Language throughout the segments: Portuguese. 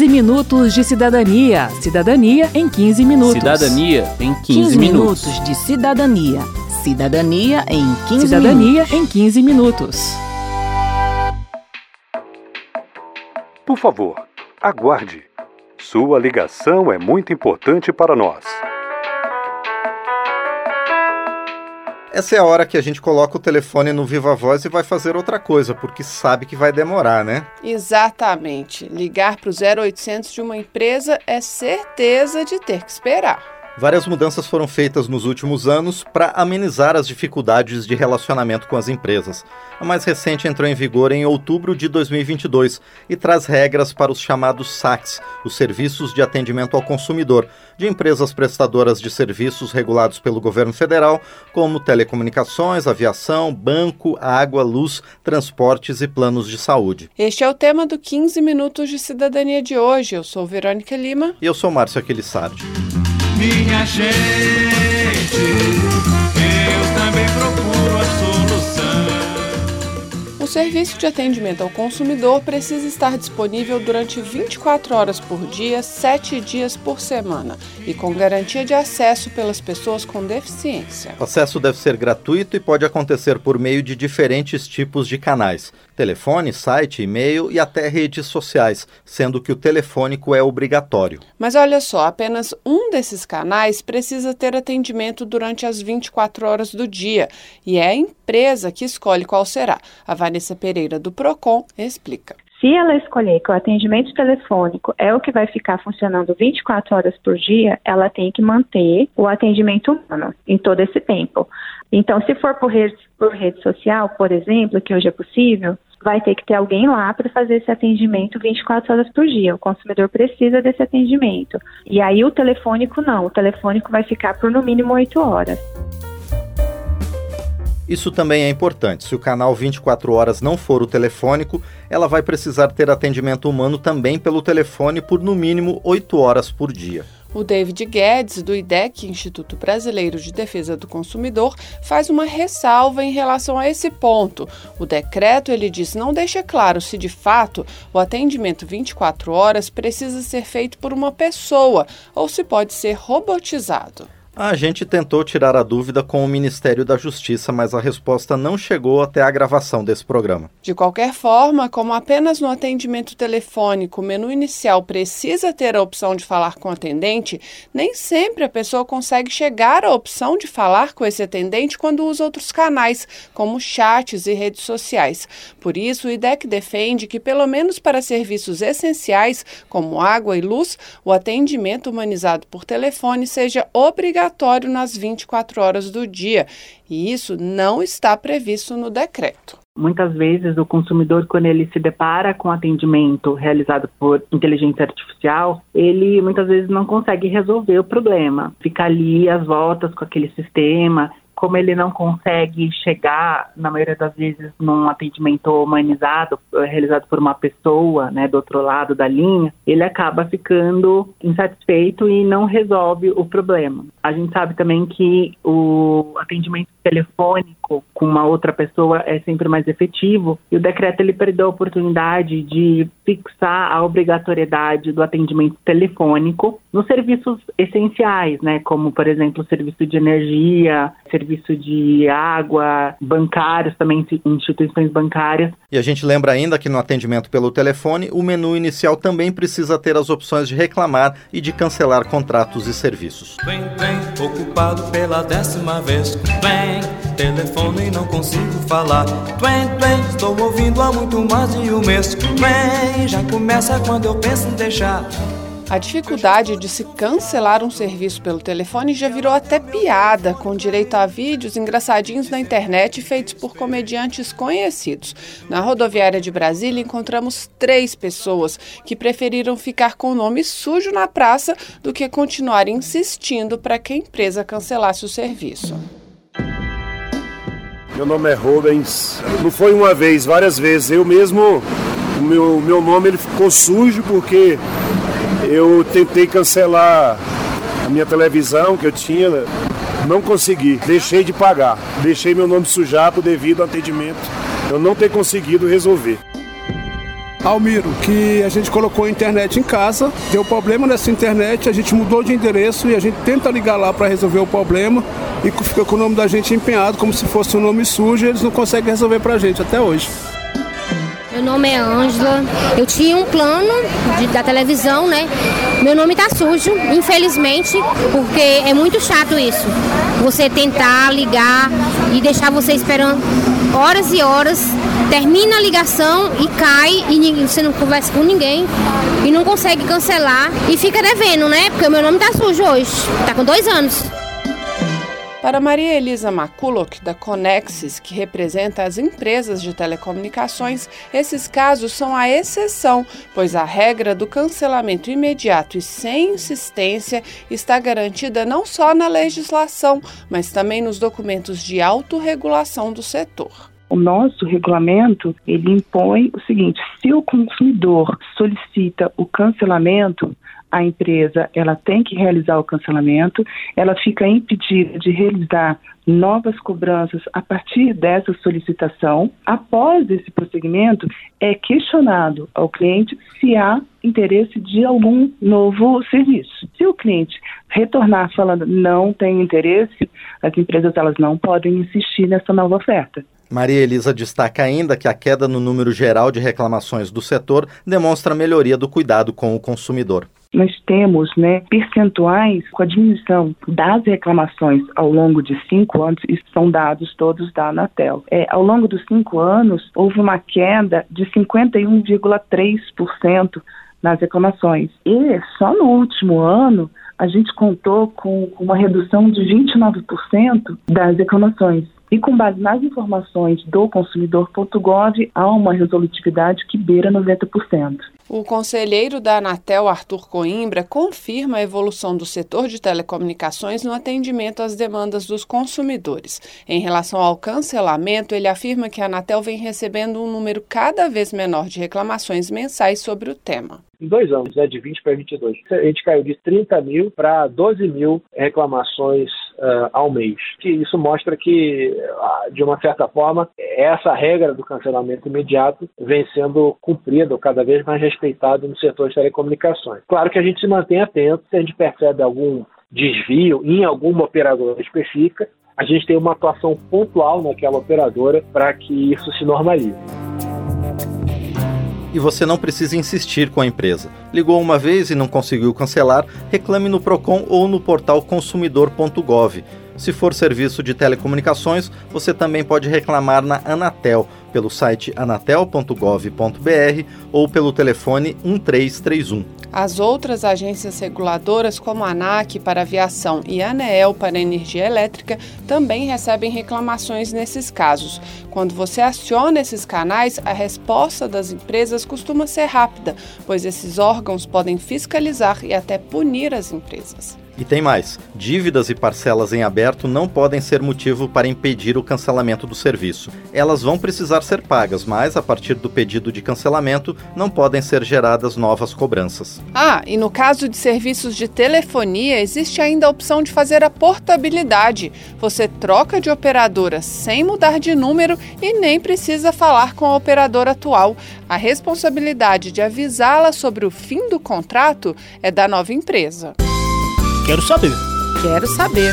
15 minutos de cidadania. Cidadania em 15 minutos. Cidadania em 15, 15 minutos. minutos de cidadania. Cidadania em 15 Cidadania minutos. em 15 minutos. Por favor, aguarde. Sua ligação é muito importante para nós. Essa é a hora que a gente coloca o telefone no Viva Voz e vai fazer outra coisa, porque sabe que vai demorar, né? Exatamente. Ligar para o 0800 de uma empresa é certeza de ter que esperar. Várias mudanças foram feitas nos últimos anos para amenizar as dificuldades de relacionamento com as empresas. A mais recente entrou em vigor em outubro de 2022 e traz regras para os chamados SACs, os Serviços de Atendimento ao Consumidor, de empresas prestadoras de serviços regulados pelo governo federal, como telecomunicações, aviação, banco, água, luz, transportes e planos de saúde. Este é o tema do 15 Minutos de Cidadania de hoje. Eu sou Verônica Lima. E eu sou Márcio Aquilissardi minha gente. Serviço de atendimento ao consumidor precisa estar disponível durante 24 horas por dia, 7 dias por semana e com garantia de acesso pelas pessoas com deficiência. O acesso deve ser gratuito e pode acontecer por meio de diferentes tipos de canais: telefone, site, e-mail e até redes sociais, sendo que o telefônico é obrigatório. Mas olha só, apenas um desses canais precisa ter atendimento durante as 24 horas do dia e é a empresa que escolhe qual será. A Vanessa Pereira do Procon explica. Se ela escolher que o atendimento telefônico é o que vai ficar funcionando 24 horas por dia, ela tem que manter o atendimento humano em todo esse tempo. Então, se for por rede, por rede social, por exemplo, que hoje é possível, vai ter que ter alguém lá para fazer esse atendimento 24 horas por dia. O consumidor precisa desse atendimento. E aí o telefônico não, o telefônico vai ficar por no mínimo 8 horas. Isso também é importante. Se o canal 24 horas não for o telefônico, ela vai precisar ter atendimento humano também pelo telefone por no mínimo 8 horas por dia. O David Guedes, do IDEC, Instituto Brasileiro de Defesa do Consumidor, faz uma ressalva em relação a esse ponto. O decreto, ele diz, não deixa claro se de fato o atendimento 24 horas precisa ser feito por uma pessoa ou se pode ser robotizado. A gente tentou tirar a dúvida com o Ministério da Justiça, mas a resposta não chegou até a gravação desse programa. De qualquer forma, como apenas no atendimento telefônico o menu inicial precisa ter a opção de falar com o atendente, nem sempre a pessoa consegue chegar à opção de falar com esse atendente quando usa outros canais, como chats e redes sociais. Por isso, o IDEC defende que, pelo menos para serviços essenciais, como água e luz, o atendimento humanizado por telefone seja obrigatório obrigatório nas 24 horas do dia, e isso não está previsto no decreto. Muitas vezes o consumidor, quando ele se depara com atendimento realizado por inteligência artificial, ele muitas vezes não consegue resolver o problema. Fica ali às voltas com aquele sistema, como ele não consegue chegar, na maioria das vezes, num atendimento humanizado, eh, realizado por uma pessoa, né, do outro lado da linha, ele acaba ficando insatisfeito e não resolve o problema. A gente sabe também que o atendimento telefônico com uma outra pessoa é sempre mais efetivo e o decreto ele perdeu a oportunidade de fixar a obrigatoriedade do atendimento telefônico nos serviços essenciais, né, como por exemplo serviço de energia, serviço de água, bancários também instituições bancárias. E a gente lembra ainda que no atendimento pelo telefone, o menu inicial também precisa ter as opções de reclamar e de cancelar contratos e serviços. Ocupado pela décima vez. Telefone não consigo falar. Estou ouvindo há muito mais de um mês. Já começa quando eu penso em deixar. A dificuldade de se cancelar um serviço pelo telefone já virou até piada, com direito a vídeos engraçadinhos na internet feitos por comediantes conhecidos. Na rodoviária de Brasília, encontramos três pessoas que preferiram ficar com o nome sujo na praça do que continuar insistindo para que a empresa cancelasse o serviço. Meu nome é Rubens. Não foi uma vez, várias vezes. Eu mesmo, o meu, meu nome ele ficou sujo porque eu tentei cancelar a minha televisão que eu tinha, não consegui. Deixei de pagar. Deixei meu nome sujado devido ao atendimento. Eu não ter conseguido resolver. Almiro, que a gente colocou a internet em casa, deu problema nessa internet, a gente mudou de endereço e a gente tenta ligar lá para resolver o problema e fica com o nome da gente empenhado como se fosse um nome sujo e eles não conseguem resolver para a gente até hoje. Meu nome é Ângela. Eu tinha um plano de, da televisão, né? Meu nome tá sujo, infelizmente, porque é muito chato isso. Você tentar ligar e deixar você esperando horas e horas, termina a ligação e cai e você não conversa com ninguém e não consegue cancelar e fica devendo, né? Porque o meu nome tá sujo hoje. Tá com dois anos. Para Maria Elisa Maculok, da Conexis, que representa as empresas de telecomunicações, esses casos são a exceção, pois a regra do cancelamento imediato e sem insistência está garantida não só na legislação, mas também nos documentos de autorregulação do setor. O nosso regulamento, ele impõe o seguinte, se o consumidor solicita o cancelamento, a empresa ela tem que realizar o cancelamento, ela fica impedida de realizar novas cobranças a partir dessa solicitação. Após esse prosseguimento, é questionado ao cliente se há interesse de algum novo serviço. Se o cliente retornar falando não tem interesse, as empresas elas não podem insistir nessa nova oferta. Maria Elisa destaca ainda que a queda no número geral de reclamações do setor demonstra melhoria do cuidado com o consumidor nós temos né, percentuais com a diminuição das reclamações ao longo de cinco anos, e são dados todos da Anatel. É, ao longo dos cinco anos, houve uma queda de 51,3% nas reclamações. E só no último ano, a gente contou com uma redução de 29% das reclamações. E com base nas informações do consumidor.gov, há uma resolutividade que beira 90%. O conselheiro da Anatel, Arthur Coimbra, confirma a evolução do setor de telecomunicações no atendimento às demandas dos consumidores. Em relação ao cancelamento, ele afirma que a Anatel vem recebendo um número cada vez menor de reclamações mensais sobre o tema em dois anos, né, de 20 para 22. A gente caiu de 30 mil para 12 mil reclamações uh, ao mês. Que isso mostra que, uh, de uma certa forma, essa regra do cancelamento imediato vem sendo cumprida, ou cada vez mais respeitada no setor de telecomunicações. Claro que a gente se mantém atento, se a gente percebe algum desvio em alguma operadora específica, a gente tem uma atuação pontual naquela operadora para que isso se normalize e você não precisa insistir com a empresa. Ligou uma vez e não conseguiu cancelar? Reclame no Procon ou no portal consumidor.gov. Se for serviço de telecomunicações, você também pode reclamar na Anatel, pelo site anatel.gov.br ou pelo telefone 1331. As outras agências reguladoras, como a ANAC para aviação e a ANEEL para energia elétrica, também recebem reclamações nesses casos. Quando você aciona esses canais, a resposta das empresas costuma ser rápida, pois esses órgãos podem fiscalizar e até punir as empresas. E tem mais: dívidas e parcelas em aberto não podem ser motivo para impedir o cancelamento do serviço. Elas vão precisar ser pagas, mas a partir do pedido de cancelamento não podem ser geradas novas cobranças. Ah, e no caso de serviços de telefonia, existe ainda a opção de fazer a portabilidade. Você troca de operadora sem mudar de número e nem precisa falar com a operadora atual. A responsabilidade de avisá-la sobre o fim do contrato é da nova empresa. Quero saber. Quero saber.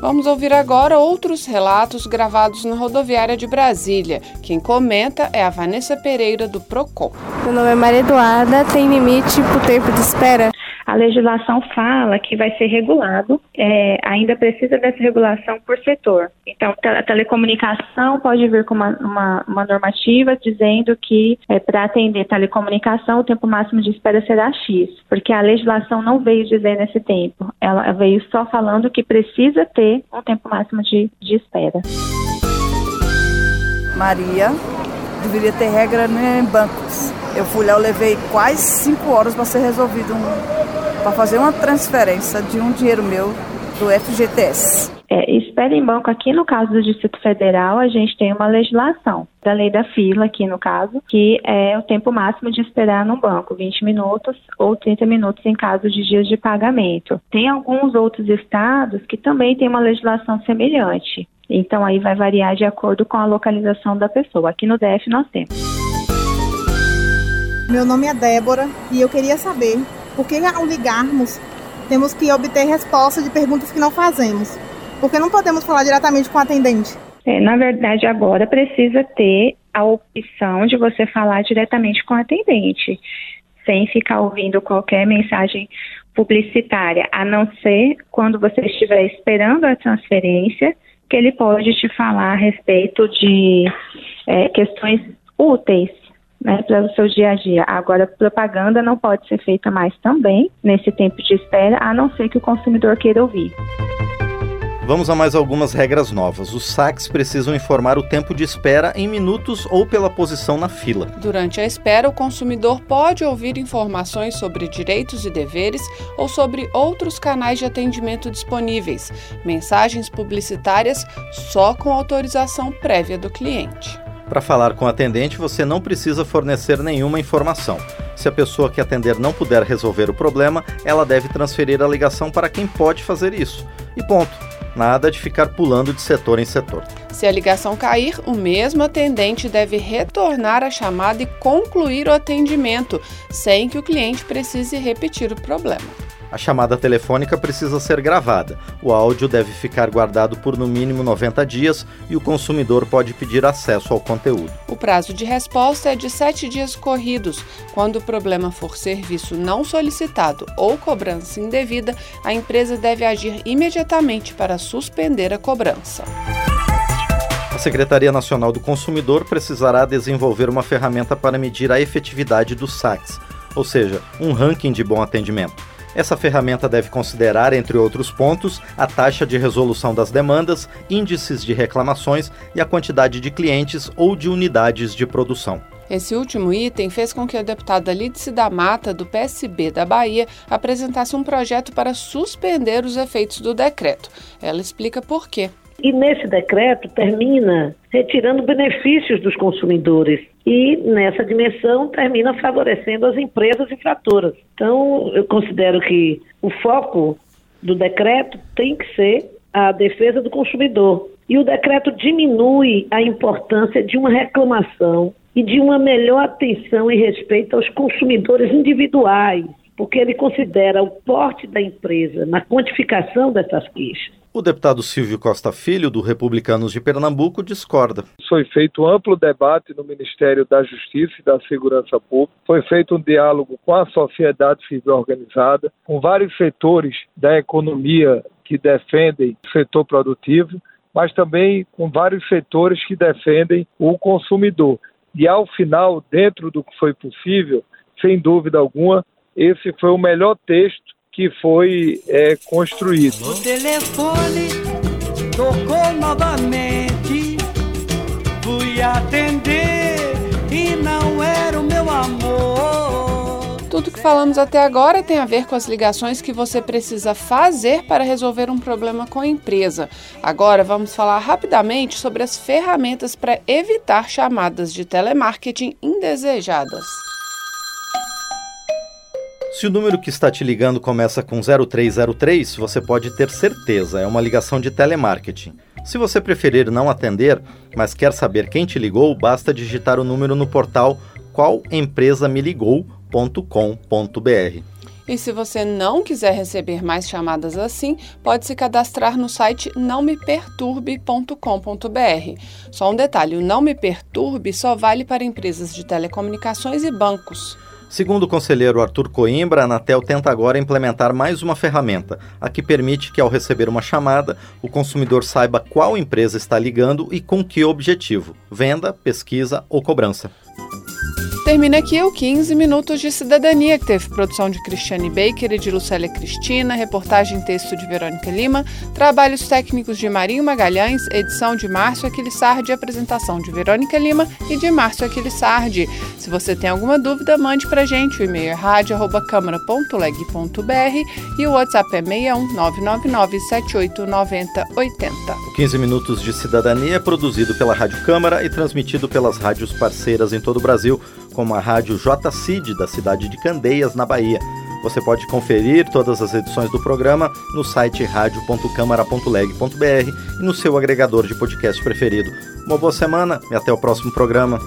Vamos ouvir agora outros relatos gravados na rodoviária de Brasília. Quem comenta é a Vanessa Pereira, do PROCON. Meu nome é Maria Eduarda. Tem limite para o tempo de espera? A legislação fala que vai ser regulado, é, ainda precisa dessa regulação por setor. Então, a telecomunicação pode vir com uma, uma, uma normativa dizendo que é, para atender telecomunicação o tempo máximo de espera será X, porque a legislação não veio dizer nesse tempo, ela veio só falando que precisa ter um tempo máximo de, de espera. Maria, deveria ter regra em bancos. Eu fui lá, eu levei quase cinco horas para ser resolvido um, para fazer uma transferência de um dinheiro meu do FGTS. É, espera em banco aqui no caso do Distrito Federal, a gente tem uma legislação da lei da fila aqui no caso, que é o tempo máximo de esperar no banco, 20 minutos ou 30 minutos em caso de dias de pagamento. Tem alguns outros estados que também têm uma legislação semelhante. Então aí vai variar de acordo com a localização da pessoa. Aqui no DF nós temos. Meu nome é Débora e eu queria saber por que ao ligarmos temos que obter resposta de perguntas que não fazemos. Porque não podemos falar diretamente com o atendente. É, na verdade, agora precisa ter a opção de você falar diretamente com o atendente, sem ficar ouvindo qualquer mensagem publicitária, a não ser quando você estiver esperando a transferência, que ele pode te falar a respeito de é, questões úteis né, para o seu dia a dia. Agora, propaganda não pode ser feita mais também nesse tempo de espera, a não ser que o consumidor queira ouvir. Vamos a mais algumas regras novas. Os saques precisam informar o tempo de espera em minutos ou pela posição na fila. Durante a espera, o consumidor pode ouvir informações sobre direitos e deveres ou sobre outros canais de atendimento disponíveis, mensagens publicitárias só com autorização prévia do cliente. Para falar com o atendente, você não precisa fornecer nenhuma informação. Se a pessoa que atender não puder resolver o problema, ela deve transferir a ligação para quem pode fazer isso. E ponto. Nada de ficar pulando de setor em setor. Se a ligação cair, o mesmo atendente deve retornar a chamada e concluir o atendimento, sem que o cliente precise repetir o problema. A chamada telefônica precisa ser gravada. O áudio deve ficar guardado por no mínimo 90 dias e o consumidor pode pedir acesso ao conteúdo. O prazo de resposta é de 7 dias corridos. Quando o problema for serviço não solicitado ou cobrança indevida, a empresa deve agir imediatamente para suspender a cobrança. A Secretaria Nacional do Consumidor precisará desenvolver uma ferramenta para medir a efetividade dos saques, ou seja, um ranking de bom atendimento. Essa ferramenta deve considerar, entre outros pontos, a taxa de resolução das demandas, índices de reclamações e a quantidade de clientes ou de unidades de produção. Esse último item fez com que a deputada Lídice da Mata, do PSB da Bahia, apresentasse um projeto para suspender os efeitos do decreto. Ela explica por quê. E nesse decreto termina retirando benefícios dos consumidores e nessa dimensão termina favorecendo as empresas infratoras. Então, eu considero que o foco do decreto tem que ser a defesa do consumidor. E o decreto diminui a importância de uma reclamação e de uma melhor atenção e respeito aos consumidores individuais, porque ele considera o porte da empresa na quantificação dessas queixas. O deputado Silvio Costa Filho, do Republicanos de Pernambuco, discorda. Foi feito um amplo debate no Ministério da Justiça e da Segurança Pública, foi feito um diálogo com a sociedade civil organizada, com vários setores da economia que defendem o setor produtivo, mas também com vários setores que defendem o consumidor. E ao final, dentro do que foi possível, sem dúvida alguma, esse foi o melhor texto que foi é, construído. O telefone tocou novamente, fui atender e não era o meu amor. Tudo que falamos até agora tem a ver com as ligações que você precisa fazer para resolver um problema com a empresa. Agora vamos falar rapidamente sobre as ferramentas para evitar chamadas de telemarketing indesejadas. Se o número que está te ligando começa com 0303, você pode ter certeza, é uma ligação de telemarketing. Se você preferir não atender, mas quer saber quem te ligou, basta digitar o número no portal qualempresameligou.com.br. E se você não quiser receber mais chamadas assim, pode se cadastrar no site nãomeperturbe.com.br. Só um detalhe: o Não Me Perturbe só vale para empresas de telecomunicações e bancos. Segundo o conselheiro Arthur Coimbra, a Anatel tenta agora implementar mais uma ferramenta, a que permite que, ao receber uma chamada, o consumidor saiba qual empresa está ligando e com que objetivo: venda, pesquisa ou cobrança. Termina aqui o 15 Minutos de Cidadania, que teve produção de Cristiane Baker e de Lucélia Cristina, reportagem e texto de Verônica Lima, trabalhos técnicos de Marinho Magalhães, edição de Márcio Aquilissardi, apresentação de Verônica Lima e de Márcio Aquilissardi. Se você tem alguma dúvida, mande pra gente. O e-mail é rádio.câmara.leg.br e o WhatsApp é 61 999 O 15 Minutos de Cidadania é produzido pela Rádio Câmara e transmitido pelas rádios parceiras em todo o Brasil como a rádio JCID da cidade de Candeias, na Bahia. Você pode conferir todas as edições do programa no site radio.câmara.leg.br e no seu agregador de podcast preferido. Uma boa semana e até o próximo programa.